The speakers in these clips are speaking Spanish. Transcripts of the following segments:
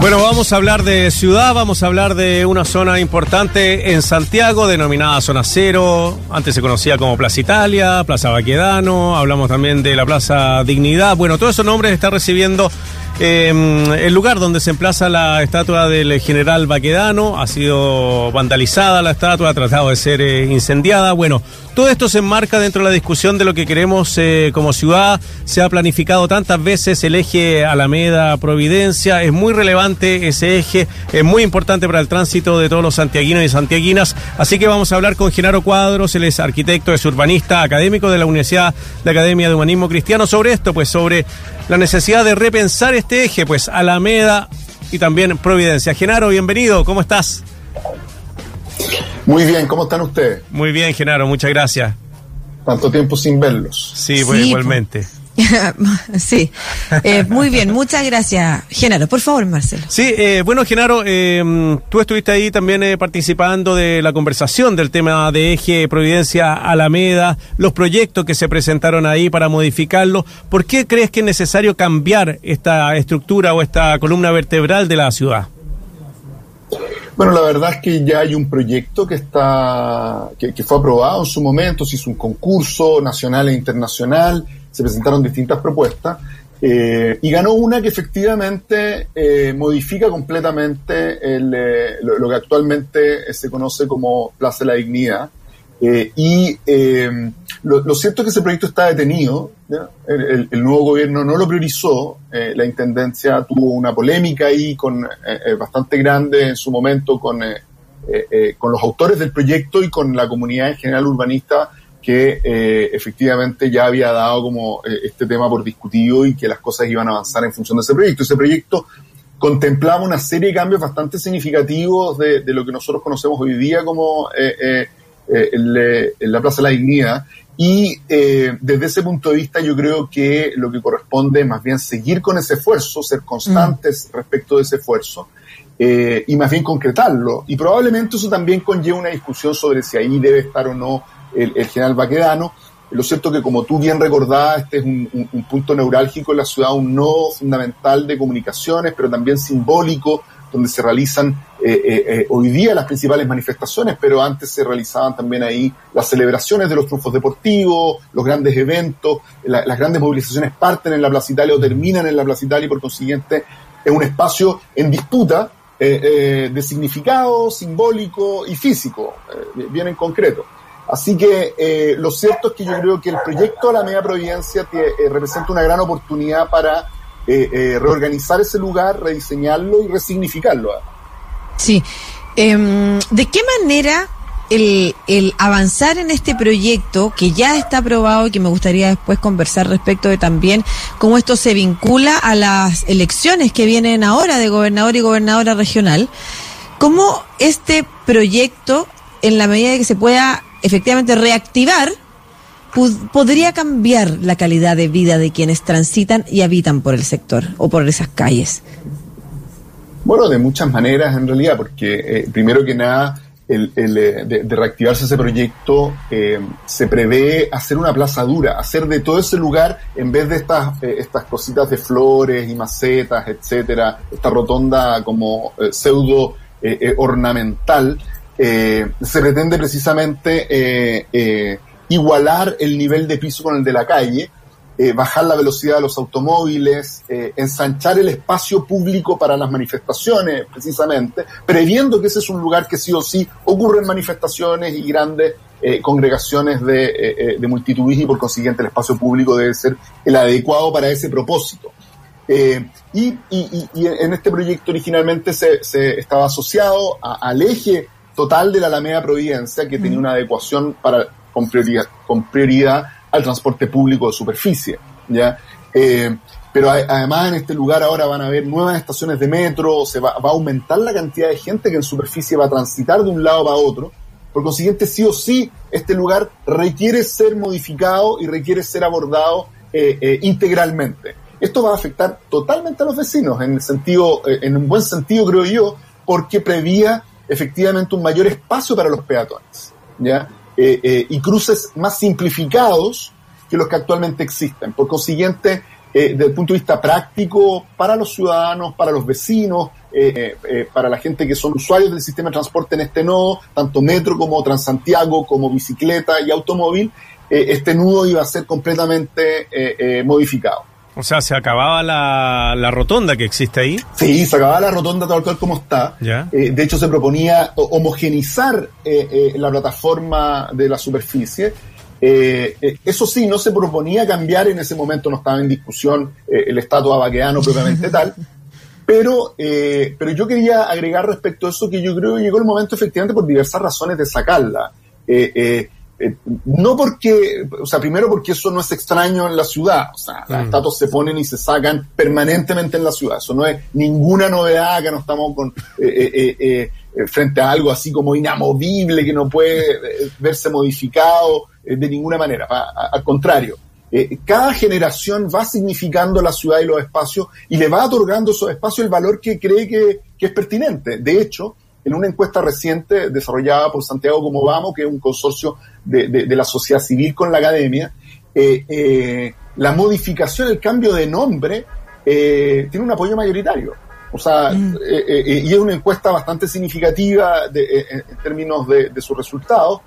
Bueno, vamos a hablar de ciudad, vamos a hablar de una zona importante en Santiago, denominada Zona Cero, antes se conocía como Plaza Italia, Plaza Baquedano, hablamos también de la Plaza Dignidad, bueno, todos esos nombres están recibiendo eh, el lugar donde se emplaza la estatua del general Baquedano ha sido vandalizada la estatua, ha tratado de ser eh, incendiada. Bueno, todo esto se enmarca dentro de la discusión de lo que queremos eh, como ciudad. Se ha planificado tantas veces el eje Alameda-Providencia. Es muy relevante ese eje, es muy importante para el tránsito de todos los santiaguinos y santiaguinas. Así que vamos a hablar con Genaro Cuadros, él es arquitecto, es urbanista, académico de la Universidad de Academia de Humanismo Cristiano, sobre esto, pues sobre la necesidad de repensar este eje, pues Alameda y también Providencia. Genaro, bienvenido, ¿cómo estás? Muy bien, ¿cómo están ustedes? Muy bien, Genaro, muchas gracias. Tanto tiempo sin verlos. Sí, pues igualmente. sí, eh, muy bien, muchas gracias, Genaro. Por favor, Marcelo. Sí, eh, bueno, Genaro, eh, tú estuviste ahí también participando de la conversación del tema de eje Providencia Alameda, los proyectos que se presentaron ahí para modificarlo. ¿Por qué crees que es necesario cambiar esta estructura o esta columna vertebral de la ciudad? Bueno, la verdad es que ya hay un proyecto que está que, que fue aprobado en su momento, se hizo un concurso nacional e internacional se presentaron distintas propuestas eh, y ganó una que efectivamente eh, modifica completamente eh, lo, que actualmente se conoce como Plaza de la Dignidad. y lo, cierto es que ese proyecto está detenido, el, el, nuevo gobierno no lo priorizó, la Intendencia tuvo una polémica ahí con, bastante grande en su momento con, con los autores del proyecto y con la comunidad en general urbanista que eh, efectivamente ya había dado como eh, este tema por discutido y que las cosas iban a avanzar en función de ese proyecto. Ese proyecto contemplaba una serie de cambios bastante significativos de, lo que nosotros conocemos hoy día como eh, la Plaza de la Dignidad. Y desde ese punto de vista yo creo que lo que corresponde es más bien seguir con ese esfuerzo, ser constantes mm. respecto de ese esfuerzo. y más bien concretarlo. Y probablemente eso también conlleva una discusión sobre si ahí debe estar o no el, general Baquedano. Lo cierto que, como tú bien recordabas, este es un, punto neurálgico en la ciudad, un nodo fundamental de comunicaciones, pero también simbólico, donde se realizan eh, eh, eh, hoy día las principales manifestaciones, pero antes se realizaban también ahí las celebraciones de los triunfos deportivos, los grandes eventos, las grandes movilizaciones parten en la Plaza Italia o terminan en la Plaza Italia y por consiguiente es un espacio en disputa de significado simbólico y físico, bien en concreto. Así que eh, lo cierto es que yo creo que el proyecto de la Media Providencia eh, representa una gran oportunidad para eh, reorganizar ese lugar, rediseñarlo y resignificarlo. Sí. Em, ¿De qué manera el, el, avanzar en este proyecto que ya está aprobado y que me gustaría después conversar respecto de también cómo esto se vincula a las elecciones que vienen ahora de gobernador y gobernadora regional, cómo este proyecto, en la medida de que se pueda efectivamente reactivar, podría cambiar la calidad de vida de quienes transitan y habitan por el sector o por esas calles? Bueno, de muchas maneras en realidad, porque eh, primero que nada, el, eh, de, reactivarse ese proyecto, eh, se prevé hacer una plaza dura, hacer de todo ese lugar, en vez de estas, estas cositas de flores y macetas, etcétera, esta rotonda como pseudo ornamental, eh, se pretende precisamente eh, eh, igualar el nivel de piso con el de la calle, bajar la velocidad de los automóviles, ensanchar el espacio público para las manifestaciones, precisamente, previendo que ese es un lugar que sí o sí ocurren manifestaciones y grandes congregaciones de, de y por consiguiente el espacio público debe ser el adecuado para ese propósito. y, en este proyecto originalmente se, estaba asociado al eje total de la Alameda Providencia, que tenía mm. una adecuación para, con, prioridad, con prioridad al transporte público de superficie. ¿ya? Eh, pero además en este lugar ahora van a haber nuevas estaciones de metro, se va, a aumentar la cantidad de gente que en superficie va a transitar de un lado para otro. Por consiguiente, sí o sí, este lugar requiere ser modificado y requiere ser abordado eh, eh, integralmente. Esto va a afectar totalmente a los vecinos, en el sentido, en un buen sentido creo yo, porque prevía efectivamente un mayor espacio para los peatones, ¿ya? Eh, eh, y cruces más simplificados que los que actualmente existen. Por consiguiente, desde el punto de vista práctico para los ciudadanos, para los vecinos, para la gente que son usuarios del sistema de transporte en este nodo, tanto metro como Transantiago, como bicicleta y automóvil, este nudo iba a ser completamente modificado. O sea, ¿se acababa la, rotonda que existe ahí? Sí, se acababa la rotonda tal cual como está. Eh, de hecho, se proponía homogenizar eh, eh, la plataforma de la superficie. eso sí, no se proponía cambiar, en ese momento no estaba en discusión el estatus abaqueano propiamente tal. Pero, pero yo quería agregar respecto a eso que yo creo que llegó el momento efectivamente por diversas razones de sacarla. Eh, no porque, o sea, primero porque eso no es extraño en la ciudad, o sea, las mm. estatuas se ponen y se sacan permanentemente en la ciudad, eso no es ninguna novedad que no estamos con, eh, eh, frente a algo así como inamovible que no puede verse modificado de ninguna manera, al contrario. cada generación va significando la ciudad y los espacios y le va otorgando a esos espacios el valor que cree que, que es pertinente. De hecho, en una encuesta reciente desarrollada por Santiago Como Vamos, que es un consorcio de, la sociedad civil con la academia, eh, eh, la modificación, el cambio de nombre, eh, tiene un apoyo mayoritario. O sea, mm. y es una encuesta bastante significativa en términos de, sus resultados,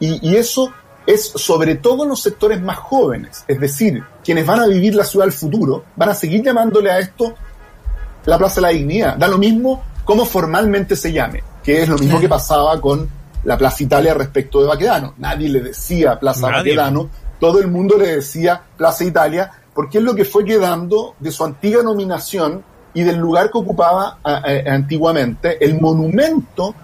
y, eso es sobre todo en los sectores más jóvenes, es decir, quienes van a vivir la ciudad del futuro, van a seguir llamándole a esto la Plaza de la Dignidad. Da lo mismo cómo formalmente se llame, que es lo mismo que pasaba con la Plaza Italia respecto de Baquedano. Nadie le decía Plaza Baquedano, todo el mundo le decía Plaza Italia, porque es lo que fue quedando de su antigua nominación y del lugar que ocupaba antiguamente el monumento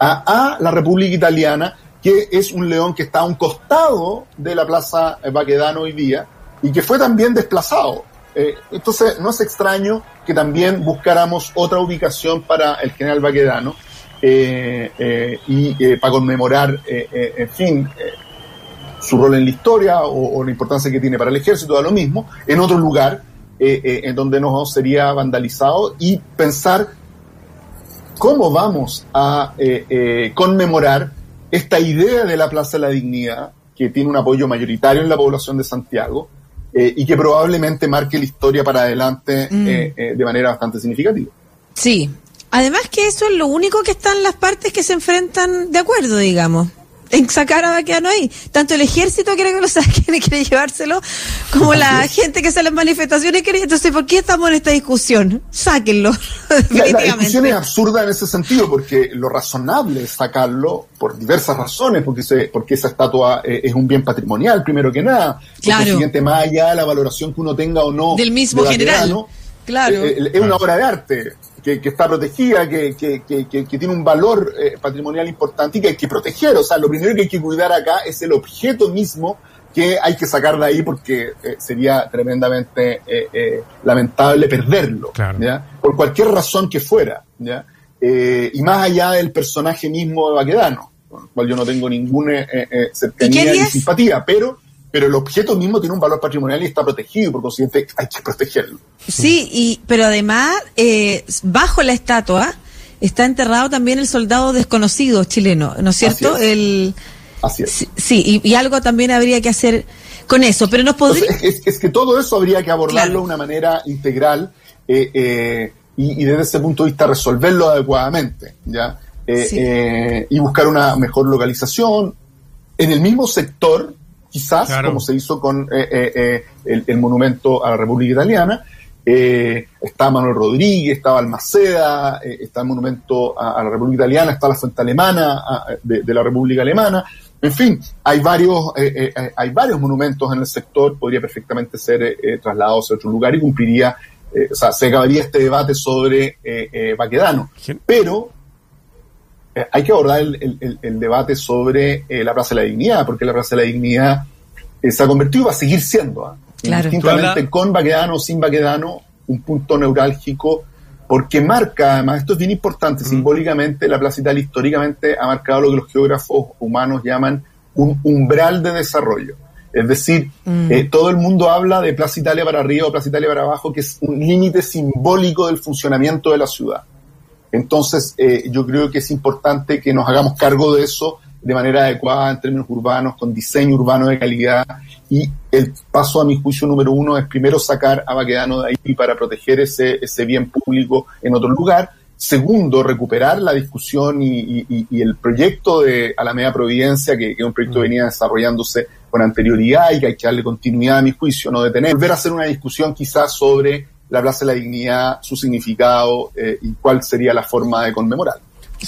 a, la República Italiana, que es un león que está a un costado de la Plaza Baquedano hoy día y que fue también desplazado. Eh, entonces, no es extraño que también buscáramos otra ubicación para el general Baquedano eh, eh, y para conmemorar, en fin, su rol en la historia o, la importancia que tiene para el ejército, da lo mismo, en otro lugar en donde no sería vandalizado y pensar cómo vamos a conmemorar esta idea de la Plaza de la Dignidad, que tiene un apoyo mayoritario en la población de Santiago, eh, y que probablemente marque la historia para adelante mm. eh, eh, de manera bastante significativa. Sí, además que eso es lo único que están las partes que se enfrentan de acuerdo, digamos en sacar a Baqueano ahí. Tanto el ejército quiere que lo saquen y quiere llevárselo, como la gente que sale en manifestaciones quiere. Entonces, ¿por qué estamos en esta discusión? Sáquenlo. La, la, discusión es absurda en ese sentido, porque lo razonable es sacarlo por diversas razones, porque, se, porque esa estatua eh, es un bien patrimonial, primero que nada. Claro. siguiente, más allá de la valoración que uno tenga o no. Del mismo general. Claro. Eh, eh, es una obra de arte que, está protegida, que, tiene un valor eh, patrimonial importante y que hay que proteger. O sea, lo primero que hay que cuidar acá es el objeto mismo que hay que sacar de ahí porque eh, sería tremendamente eh, lamentable perderlo, por cualquier razón que fuera. y más allá del personaje mismo de Baquedano, con el cual yo no tengo ninguna cercanía ni simpatía, pero pero el objeto mismo tiene un valor patrimonial y está protegido, por consiguiente hay que protegerlo. Sí, y, pero además, eh, bajo la estatua está enterrado también el soldado desconocido chileno, ¿no es cierto? Así es. El, Así es. Sí, y, algo también habría que hacer con eso, pero nos podría... es, que todo eso habría que abordarlo de una manera integral eh, eh, y, desde ese punto de vista resolverlo adecuadamente, ¿ya? y buscar una mejor localización en el mismo sector quizás, como se hizo con eh, eh, eh, el, monumento a la República Italiana. está Manuel Rodríguez, está Balmaceda, está el monumento a, la República Italiana, está la fuente alemana de, la República Alemana. En fin, hay varios, hay varios monumentos en el sector, podría perfectamente ser trasladado a otro lugar y cumpliría, o sea, se acabaría este debate sobre Baquedano. Pero eh, hay que abordar el, debate sobre eh, la Plaza de la Dignidad, porque la Plaza de la Dignidad eh, se ha convertido y va a seguir siendo, ¿eh? con Baquedano o sin Baquedano, un punto neurálgico, porque marca, además, esto es bien importante, simbólicamente, la Plaza Italia históricamente ha marcado lo que los geógrafos humanos llaman un umbral de desarrollo. Es decir, mm. todo el mundo habla de Plaza Italia para arriba o Plaza Italia para abajo, que es un límite simbólico del funcionamiento de la ciudad. Entonces, eh, yo creo que es importante que nos hagamos cargo de eso de manera adecuada en términos urbanos, con diseño urbano de calidad. Y el paso a mi juicio número uno es primero sacar a Baquedano de ahí para proteger ese, ese bien público en otro lugar. Segundo, recuperar la discusión y, el proyecto de Alameda Providencia, que, que es un proyecto que venía desarrollándose con anterioridad y que hay que darle continuidad a mi juicio, no detener. Volver a hacer una discusión quizás sobre la Plaza de la Dignidad, su significado eh, y cuál sería la forma de conmemorar.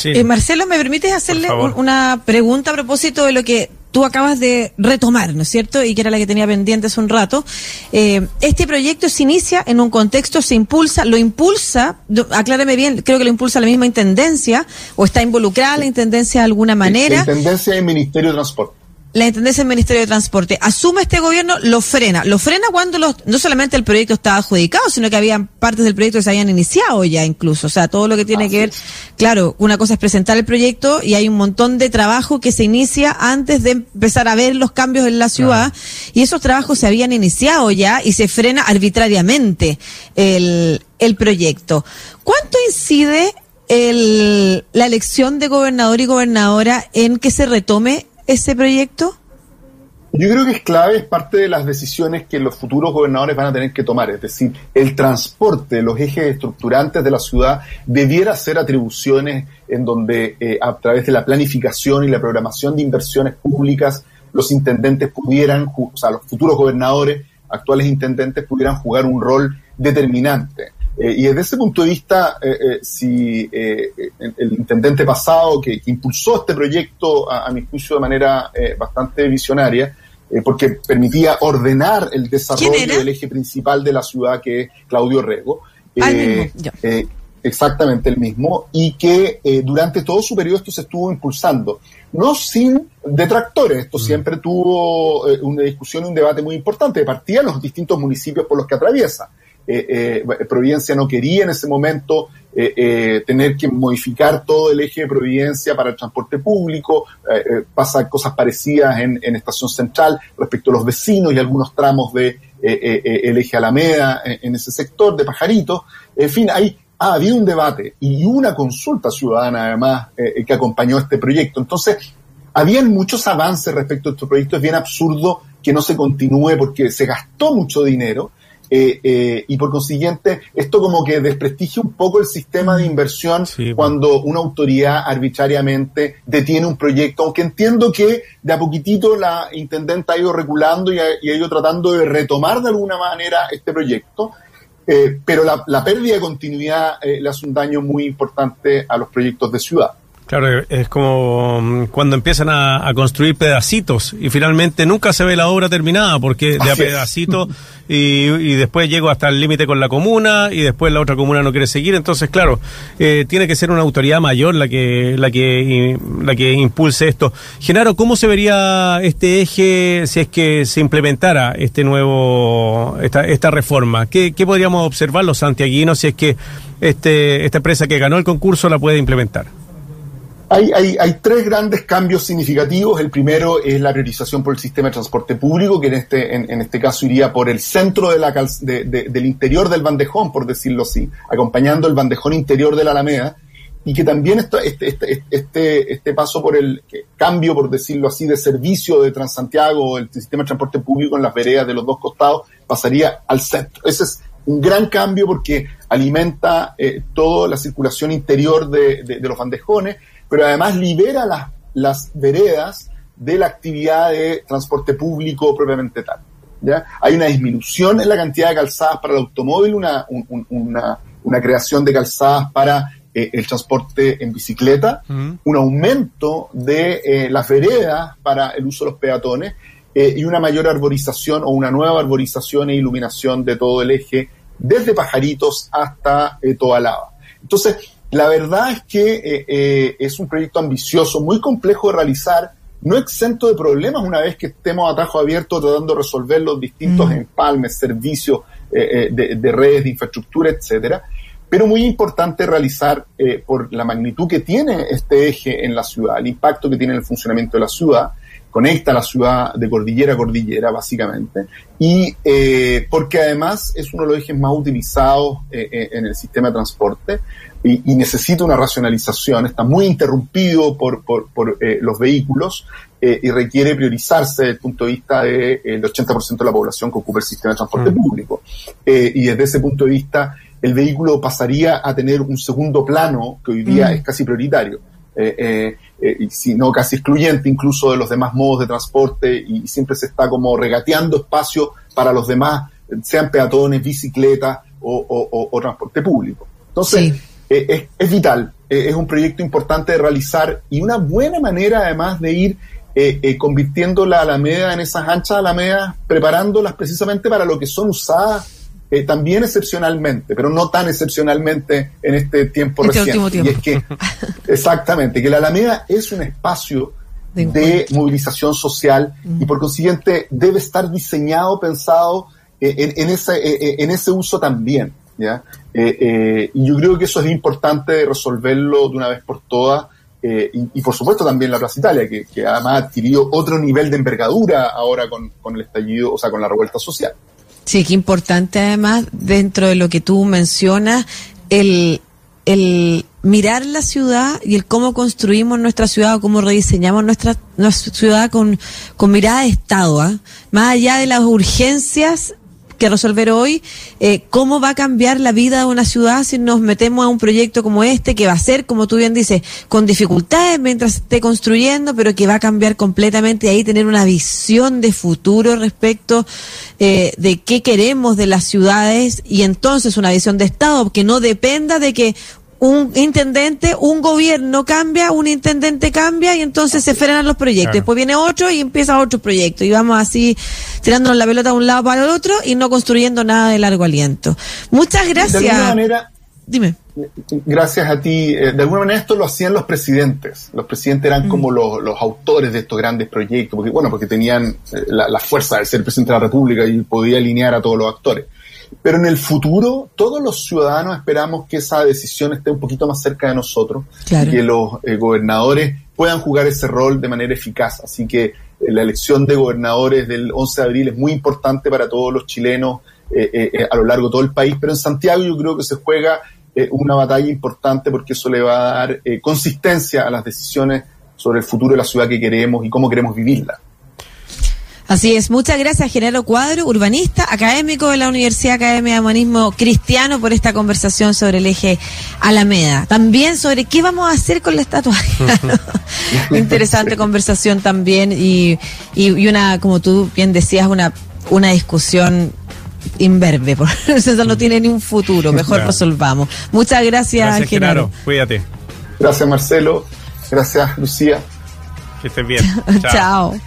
Eh, Marcelo, ¿me permites hacerle una pregunta a propósito de lo que tú acabas de retomar, ¿no es cierto? Y que era la que tenía pendiente hace un rato. Eh, este proyecto se inicia en un contexto, se impulsa, lo impulsa, aclárame bien, creo que lo impulsa la misma intendencia, o está involucrada la intendencia de alguna manera. La intendencia y Ministerio de Transporte la Intendencia del Ministerio de Transporte asume este gobierno, lo frena. Lo frena cuando los, no solamente el proyecto estaba adjudicado, sino que había partes del proyecto que se habían iniciado ya incluso. O sea, todo lo que tiene que ver, claro, una cosa es presentar el proyecto y hay un montón de trabajo que se inicia antes de empezar a ver los cambios en la ciudad y esos trabajos se habían iniciado ya y se frena arbitrariamente el, el proyecto. ¿Cuánto incide el, la elección de gobernador y gobernadora en que se retome ese proyecto? Yo creo que es clave, es parte de las decisiones que los futuros gobernadores van a tener que tomar. Es decir, el transporte, los ejes estructurantes de la ciudad, debiera ser atribuciones en donde eh, a través de la planificación y la programación de inversiones públicas, los intendentes pudieran, o sea, los futuros gobernadores, actuales intendentes, pudieran jugar un rol determinante. Eh, y desde ese punto de vista, eh, eh, si el intendente pasado que, impulsó este proyecto, a, mi juicio, de manera bastante visionaria, porque permitía ordenar el desarrollo del eje principal de la ciudad, que es Claudio Rego. Ah, exactamente el mismo, y que durante todo su periodo esto se estuvo impulsando. No sin detractores, esto mm. siempre tuvo una discusión y un debate muy importante, de partida los distintos municipios por los que atraviesa. Eh, eh, Providencia no quería en ese momento eh, tener que modificar todo el eje de Providencia para el transporte público, pasa cosas parecidas en, Estación Central respecto a los vecinos y algunos tramos de el eje Alameda en, ese sector de Pajarito. En fin, hay ha habido un debate y una consulta ciudadana además que acompañó este proyecto. Entonces, habían muchos avances respecto a este proyecto. Es bien absurdo que no se continúe porque se gastó mucho dinero eh, eh, y por consiguiente, esto como que desprestigia un poco el sistema de inversión cuando una autoridad arbitrariamente detiene un proyecto, aunque entiendo que de a poquitito la intendente ha ido regulando y ha, ido tratando de retomar de alguna manera este proyecto. Eh, pero la, la, pérdida de continuidad le hace un daño muy importante a los proyectos de ciudad. Claro, es como mm, cuando empiezan a, construir pedacitos y finalmente nunca se ve la obra terminada porque de a pedacito y, después llego hasta el límite con la comuna y después la otra comuna no quiere seguir. Entonces, claro, eh, tiene que ser una autoridad mayor la que, la que, la que impulse esto. Genaro, ¿cómo se vería este eje si es que se implementara este nuevo, esta, esta reforma? ¿Qué, qué podríamos observar los santiaguinos si es que este, esta empresa que ganó el concurso la puede implementar? Hay, hay, hay, tres grandes cambios significativos. El primero es la priorización por el sistema de transporte público, que en este, en, este caso iría por el centro de la del interior del bandejón, por decirlo así, acompañando el bandejón interior de la Alameda, y que también este, este, este, este paso por el cambio, por decirlo así, de servicio de Transantiago, el sistema de transporte público en las veredas de los dos costados, pasaría al centro. Ese es un gran cambio porque alimenta eh, toda la circulación interior de, de los bandejones pero además libera las, las veredas de la actividad de transporte público propiamente tal. ¿ya? Hay una disminución en la cantidad de calzadas para el automóvil, una, una, una creación de calzadas para eh, el transporte en bicicleta, un aumento de eh, las veredas para el uso de los peatones eh, y una mayor arborización o una nueva arborización e iluminación de todo el eje, desde Pajaritos hasta Toalaba. Entonces, la verdad es que eh, eh, es un proyecto ambicioso, muy complejo de realizar, no exento de problemas una vez que estemos a tajo abierto tratando de resolver los distintos mm. empalmes, servicios eh, de, redes, de infraestructura, etcétera. Pero muy importante realizar por la magnitud que tiene este eje en la ciudad, el impacto que tiene en el funcionamiento de la ciudad, conecta la ciudad de cordillera a cordillera, básicamente, y porque además es uno de los ejes más utilizados en el sistema de transporte, y, necesita una racionalización, está muy interrumpido por, los vehículos y requiere priorizarse desde el punto de vista del 80% de la población que ocupa el sistema de transporte mm. público. y desde ese punto de vista, el vehículo pasaría a tener un segundo plano que hoy día mm. es casi prioritario. Eh, eh, eh, si no casi excluyente incluso de los demás modos de transporte y, siempre se está como regateando espacio para los demás, sean peatones, bicicletas o, transporte público. Entonces, es, vital, es un proyecto importante de realizar y una buena manera además de ir convirtiendo la Alameda en esas anchas Alamedas, preparándolas precisamente para lo que son usadas eh, también excepcionalmente, pero no tan excepcionalmente en este tiempo este reciente. Y es que, exactamente, que la Alameda es un espacio de, movilización social y por consiguiente debe estar diseñado, pensado eh, en, ese, eh, en ese uso también. ¿Ya? y yo creo que eso es importante resolverlo de una vez por todas. y, por supuesto también la Plaza Italia, que, que, además ha adquirido otro nivel de envergadura ahora con, con el estallido, o sea, con la revuelta social. Sí, qué importante además, dentro de lo que tú mencionas, el, el mirar la ciudad y el cómo construimos nuestra ciudad o cómo rediseñamos nuestra, nuestra ciudad con, con mirada de Estado, ¿ah? más allá de las urgencias que resolver hoy, eh, cómo va a cambiar la vida de una ciudad si nos metemos a un proyecto como este, que va a ser, como tú bien dices, con dificultades mientras esté construyendo, pero que va a cambiar completamente y ahí tener una visión de futuro respecto eh, de qué queremos de las ciudades y entonces una visión de Estado que no dependa de que un intendente, un gobierno cambia, un intendente cambia y entonces se frenan los proyectos. Después viene otro y empieza otro proyecto. Y vamos así tirándonos la pelota de un lado para el otro y no construyendo nada de largo aliento. Muchas gracias. De alguna manera, Dime. Gracias a ti. Eh, de alguna manera esto lo hacían los presidentes. Los presidentes eran como mm. los, los, autores de estos grandes proyectos, porque bueno, porque tenían eh, la, la fuerza de ser presidente de la República y podía alinear a todos los actores. Pero en el futuro, todos los ciudadanos esperamos que esa decisión esté un poquito más cerca de nosotros y que los eh, gobernadores puedan jugar ese rol de manera eficaz. Así que eh, la elección de gobernadores del 11 de abril es muy importante para todos los chilenos eh, a lo largo de todo el país, pero en Santiago yo creo que se juega una batalla importante porque eso le va a dar consistencia a las decisiones sobre el futuro de la ciudad que queremos y cómo queremos vivirla. Así es, muchas gracias Genaro Cuadro, urbanista, académico de la Universidad Academia de Humanismo Cristiano por esta conversación sobre el eje Alameda. También sobre qué vamos a hacer con la estatua. Interesante conversación también y, y, una, como tú bien decías, una, una discusión inverbe, porque eso no tiene ni un futuro, mejor resolvamos. Muchas gracias, gracias Genaro. Cuídate. Gracias Marcelo, gracias Lucía. Que estés bien. Chao.